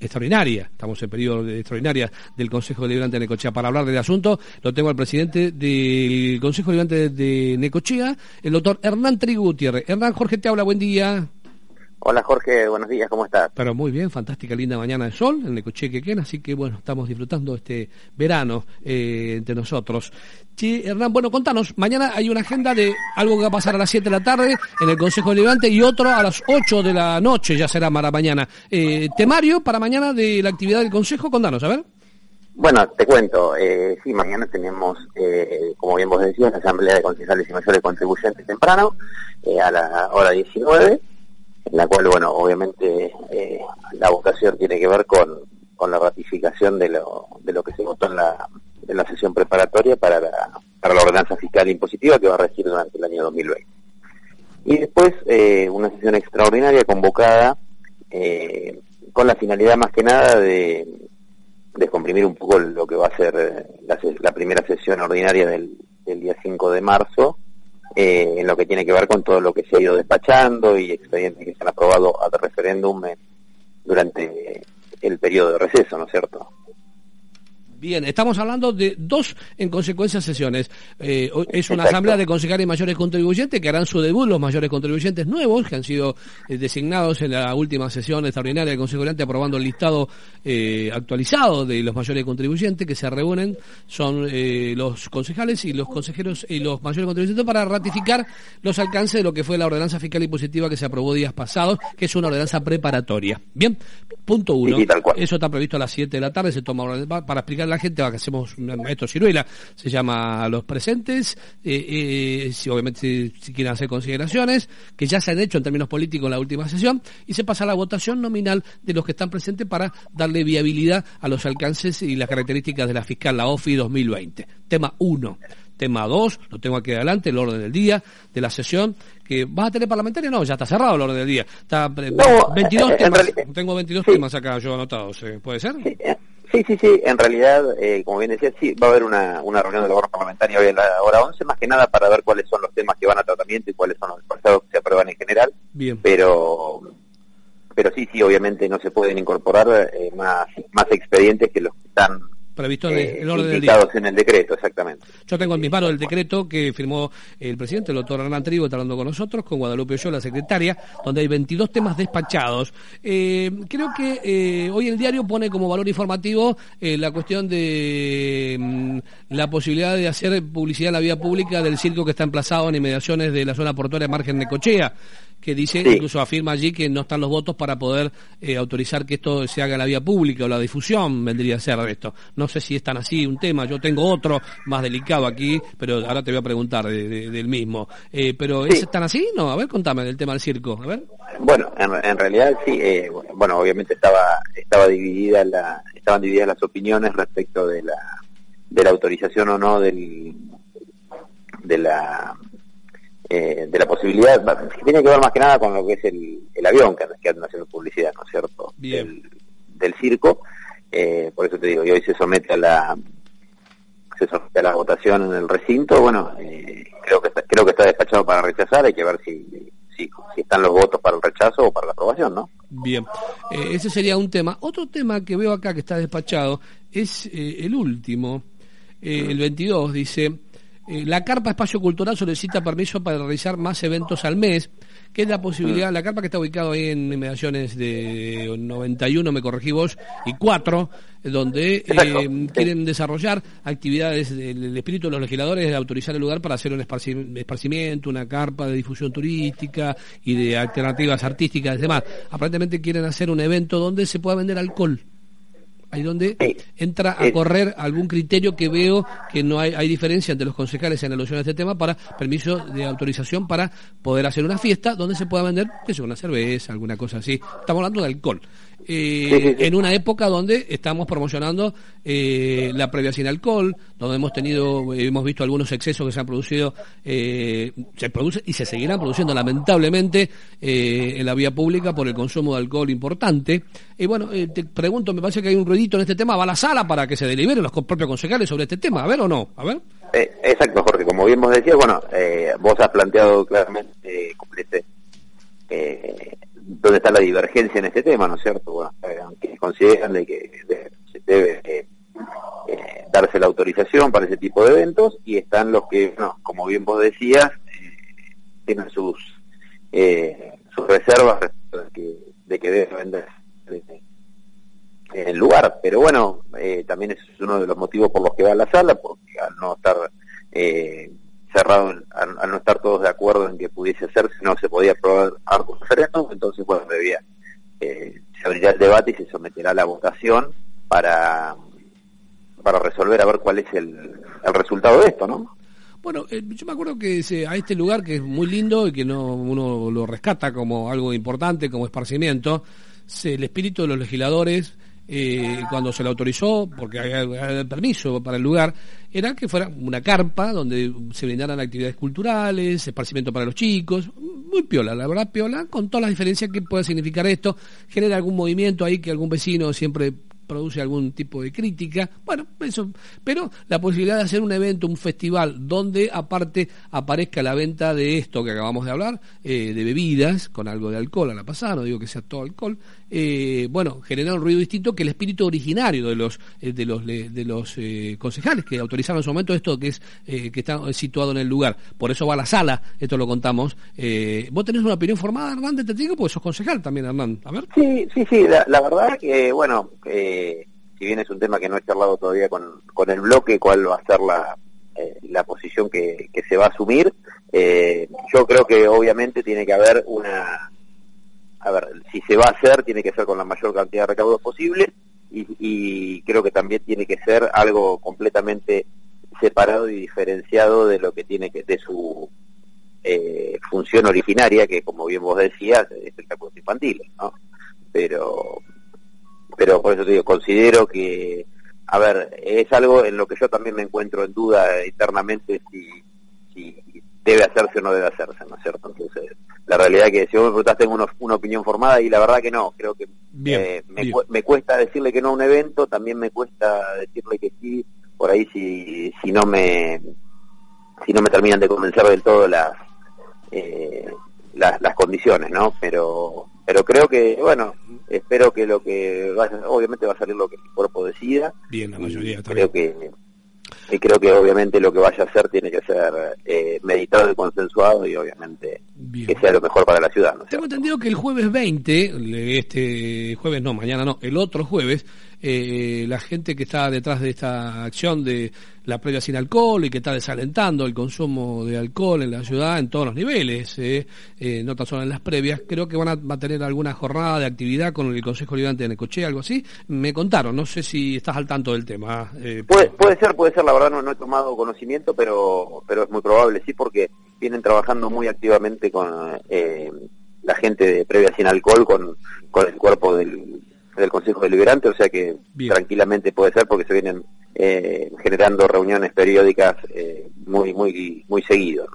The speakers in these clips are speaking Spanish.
extraordinaria, estamos en periodo de extraordinaria del Consejo Deliberante de Necochea. Para hablar del asunto, lo tengo al presidente del Consejo Deliberante de Necochea, el doctor Hernán Trigo Gutiérrez. Hernán, Jorge te habla, buen día. Hola Jorge, buenos días, ¿cómo estás? Pero muy bien, fantástica, linda mañana de sol en Necochea Quequén, así que bueno, estamos disfrutando este verano eh, entre nosotros. Sí, Hernán, bueno, contanos, mañana hay una agenda de algo que va a pasar a las 7 de la tarde en el Consejo Deliberante y otro a las 8 de la noche, ya será para mañana. Eh, temario para mañana de la actividad del Consejo, contanos, a ver. Bueno, te cuento, eh, sí, mañana tenemos, eh, como bien vos decías, la Asamblea de Concejales y Mayores Contribuyentes temprano, eh, a la hora 19 la cual, bueno, obviamente eh, la votación tiene que ver con, con la ratificación de lo, de lo que se votó en la, en la sesión preparatoria para la, para la ordenanza fiscal impositiva que va a regir durante el año 2020. Y después eh, una sesión extraordinaria convocada eh, con la finalidad más que nada de descomprimir un poco lo que va a ser la, la primera sesión ordinaria del, del día 5 de marzo, eh, en lo que tiene que ver con todo lo que se ha ido despachando y expedientes que se han aprobado a referéndum durante el periodo de receso, ¿no es cierto? Bien, estamos hablando de dos, en consecuencia, sesiones. Eh, es una asamblea de concejales mayores contribuyentes que harán su debut los mayores contribuyentes nuevos que han sido eh, designados en la última sesión extraordinaria del Consejo Deliberante aprobando el listado eh, actualizado de los mayores contribuyentes que se reúnen son los concejales y los consejeros y los mayores contribuyentes para ratificar los alcances de lo que fue la ordenanza fiscal y positiva que se aprobó días pasados, que es una ordenanza preparatoria. Bien, punto uno. Eso está previsto a las 7 de la tarde, se toma para explicar la gente, que hacemos esto ciruela, se llama a los presentes, eh, eh, si obviamente si, quieren hacer consideraciones, que ya se han hecho en términos políticos en la última sesión, y se pasa a la votación nominal de los que están presentes para darle viabilidad a los alcances y las características de la fiscal, la OFI 2020. Tema 1. Tema 2, lo tengo aquí adelante, el orden del día de la sesión, que vas a tener parlamentaria, no, ya está cerrado el orden del día. Está, 22 eh, temas, tengo 22 temas acá yo anotados, ¿puede ser? Sí, sí, sí, en realidad, eh, como bien decía, sí, va a haber una, una reunión de la parlamentaria hoy a la hora 11, más que nada para ver cuáles son los temas que van a tratamiento y cuáles son los pasados que se aprueban en general. Bien. Pero, pero sí, sí, obviamente no se pueden incorporar eh, más, más expedientes que los que están previsto en el eh, orden del día. en el decreto, exactamente. Yo tengo en mis manos el decreto que firmó el presidente, el doctor Hernán Trigo, está hablando con nosotros, con Guadalupe Ochoa, la secretaria, donde hay 22 temas despachados. Eh, creo que eh, hoy el diario pone como valor informativo la cuestión de mm, la posibilidad de hacer publicidad en la vía pública del circo que está emplazado en inmediaciones de la zona portuaria margen de Cochea que dice, incluso afirma allí que no están los votos para poder eh, autorizar que esto se haga en la vía pública o la difusión vendría a ser de esto. No sé si es tan así un tema, yo tengo otro más delicado aquí, pero ahora te voy a preguntar del mismo. Eh, pero ¿es tan así? No, a ver, contame del tema del circo, a ver. Bueno, en, realidad sí, eh, bueno, obviamente estaba estaba dividida la estaban divididas las opiniones respecto de la de la autorización o no del de la eh, de la posibilidad, que tiene que ver más que nada con lo que es el, el avión que, que andan haciendo publicidad, ¿no es cierto? Del, del circo. Eh, por eso te digo, y hoy se somete a la se somete a la votación en el recinto. Bueno, eh, creo que está, creo que está despachado para rechazar. Hay que ver si, si, si están los votos para el rechazo o para la aprobación, ¿no? Bien, ese sería un tema. Otro tema que veo acá que está despachado es el último, el 22, dice eh, la Carpa Espacio Cultural solicita permiso para realizar más eventos al mes, que es la posibilidad, la Carpa que está ubicado ahí en inmediaciones de 91, me corregí vos, y 4, donde eh, quieren desarrollar actividades del espíritu de los legisladores de autorizar el lugar para hacer un esparcimiento, una carpa de difusión turística y de alternativas artísticas y demás. Aparentemente quieren hacer un evento donde se pueda vender alcohol ahí donde entra a correr algún criterio que veo que no hay, hay diferencia entre los concejales en alusión a este tema para permiso de autorización para poder hacer una fiesta donde se pueda vender, que sea una cerveza, alguna cosa así. Estamos hablando de alcohol. Eh, en una época donde estamos promocionando eh, la previa sin alcohol, donde hemos tenido, hemos visto algunos excesos que se han producido, eh, se produce y se seguirán produciendo lamentablemente en la vía pública por el consumo de alcohol importante. Y bueno, te pregunto, me parece que hay un ruidito en este tema, va a la sala para que se deliberen los propios concejales sobre este tema, a ver o no, a ver. exacto, Jorge, como bien vos decías, bueno, vos has planteado claramente, eh, dónde está la divergencia en este tema, ¿no es cierto? Bueno, eh, aunque consideran de que se debe eh, eh, darse la autorización para ese tipo de eventos y están los que, no, como bien vos decías, tienen sus sus reservas de que, de que debe vender en el lugar. Pero bueno, también es uno de los motivos por los que va a la sala, porque al no estar cerrado al, no estar todos de acuerdo en que pudiese hacerse, no se podía aprobar algo referéndum, entonces bueno, debía, eh, se abrirá el debate y se someterá a la votación para, para resolver a ver cuál es el, el resultado de esto, ¿no? Bueno, eh, yo me acuerdo que a este lugar que es muy lindo y que no uno lo rescata como algo importante, como esparcimiento, el espíritu de los legisladores eh, cuando se le autorizó, porque había, permiso para el lugar, era que fuera una carpa donde se brindaran actividades culturales, esparcimiento para los chicos, muy piola, la verdad piola, con todas las diferencias que pueda significar esto, genera algún movimiento ahí que algún vecino siempre produce algún tipo de crítica. Bueno, eso, pero la posibilidad de hacer un evento, un festival, donde aparte aparezca la venta de esto que acabamos de hablar, eh, de bebidas, con algo de alcohol a la pasada, no digo que sea todo alcohol, eh, bueno, genera un ruido distinto que el espíritu originario de los eh, de los de los concejales que autorizaron en su momento esto que es que está situado en el lugar. Por eso va a la sala, esto lo contamos. ¿Vos tenés una opinión formada, Hernán, de este tipo? Porque sos concejal también, Hernán. A ver. Sí, sí, sí, la, la verdad que, bueno, eh, si bien es un tema que no he charlado todavía con, con el bloque, cuál va a ser la, eh, la posición que, que, se va a asumir, eh, yo creo que obviamente tiene que haber una... A ver, si se va a hacer, tiene que ser con la mayor cantidad de recaudos posible y, y creo que también tiene que ser algo completamente separado y diferenciado de lo que tiene que de su eh, función originaria que como bien vos decías es espectáculos infantiles no pero pero por eso te digo, considero que, a ver, es algo en lo que yo también me encuentro en duda internamente si, si debe hacerse o no debe hacerse, ¿no es cierto? Entonces, la realidad es que si vos me preguntás tengo una, opinión formada y la verdad que no, creo que eh, me, me, cuesta decirle que no a un evento, también me cuesta decirle que sí, por ahí si, si no me si no me terminan de convencer del todo las eh, las, las condiciones, ¿no? Pero pero creo que, bueno, espero que lo que vaya, obviamente va a salir lo que el cuerpo decida. Bien, la mayoría Creo que y creo que obviamente lo que vaya a hacer tiene que ser eh, meditado y consensuado y obviamente que sea lo mejor para la ciudad. Tengo entendido que el jueves 20, este jueves no, mañana no, el otro jueves, eh, la gente que está detrás de esta acción de la previa sin alcohol y que está desalentando el consumo de alcohol en la ciudad en todos los niveles, eh, eh, no tan solo en las previas, creo que van a, tener alguna jornada de actividad con el Consejo Liberante de Necochea, algo así. Me contaron, no sé si estás al tanto del tema. Eh, puede, puede ser, puede ser, la verdad no, he tomado conocimiento, pero, pero es muy probable, sí, porque vienen trabajando muy activamente con la gente de previa sin alcohol, con, con el cuerpo del, del Consejo Deliberante, o sea que tranquilamente puede ser porque se vienen eh, generando reuniones periódicas eh, muy muy muy seguido.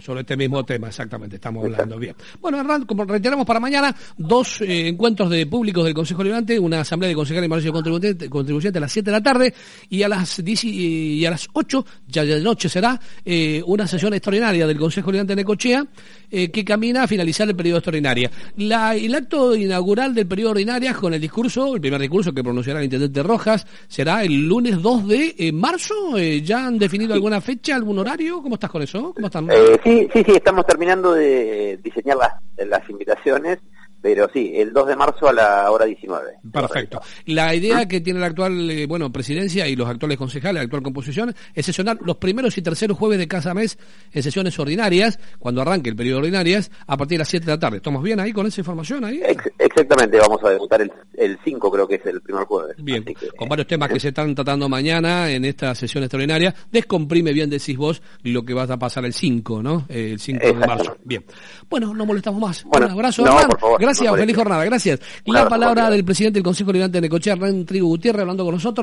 sobre este mismo tema, exactamente, estamos hablando bien. Bueno, Hernán, como reiteramos para mañana, dos eh, encuentros de públicos del Consejo Liberante, una asamblea de concejales y contribuyentes contribuyente a las 7 de la tarde y a las 10 y, a las 8, ya de noche será, eh, una sesión extraordinaria del Consejo Liberante de Necochea que camina a finalizar el periodo extraordinario. La, el acto inaugural del periodo ordinario con el discurso, el primer discurso que pronunciará el intendente Rojas, será el lunes 2 de marzo. ¿Ya han definido alguna fecha, algún horario? ¿Cómo estás con eso? ¿Cómo están? Eh, sí, sí, sí, estamos terminando de diseñar las, las invitaciones pero sí, el 2 de marzo a la hora 19. Perfecto. La idea que tiene la actual, eh, bueno, presidencia y los actuales concejales, la actual composición, es sesionar los primeros y terceros jueves de cada mes en sesiones ordinarias, cuando arranque el periodo ordinarias, a partir de las 7 de la tarde. ¿Estamos bien ahí con esa información ahí? exactamente, vamos a debutar el, el 5, creo que es el primer jueves. Bien, con varios temas que se están tratando mañana en esta sesión extraordinaria. Descomprime bien, decís vos, lo que va a pasar el 5, ¿no? El 5 de marzo. Bien. Bueno, no molestamos más. un abrazo. No, por favor. Gracias, feliz jornada, gracias. Un La abrazo, palabra del presidente del Consejo Liberante de Necochea, Hernán Trigo Gutiérrez, hablando con nosotros.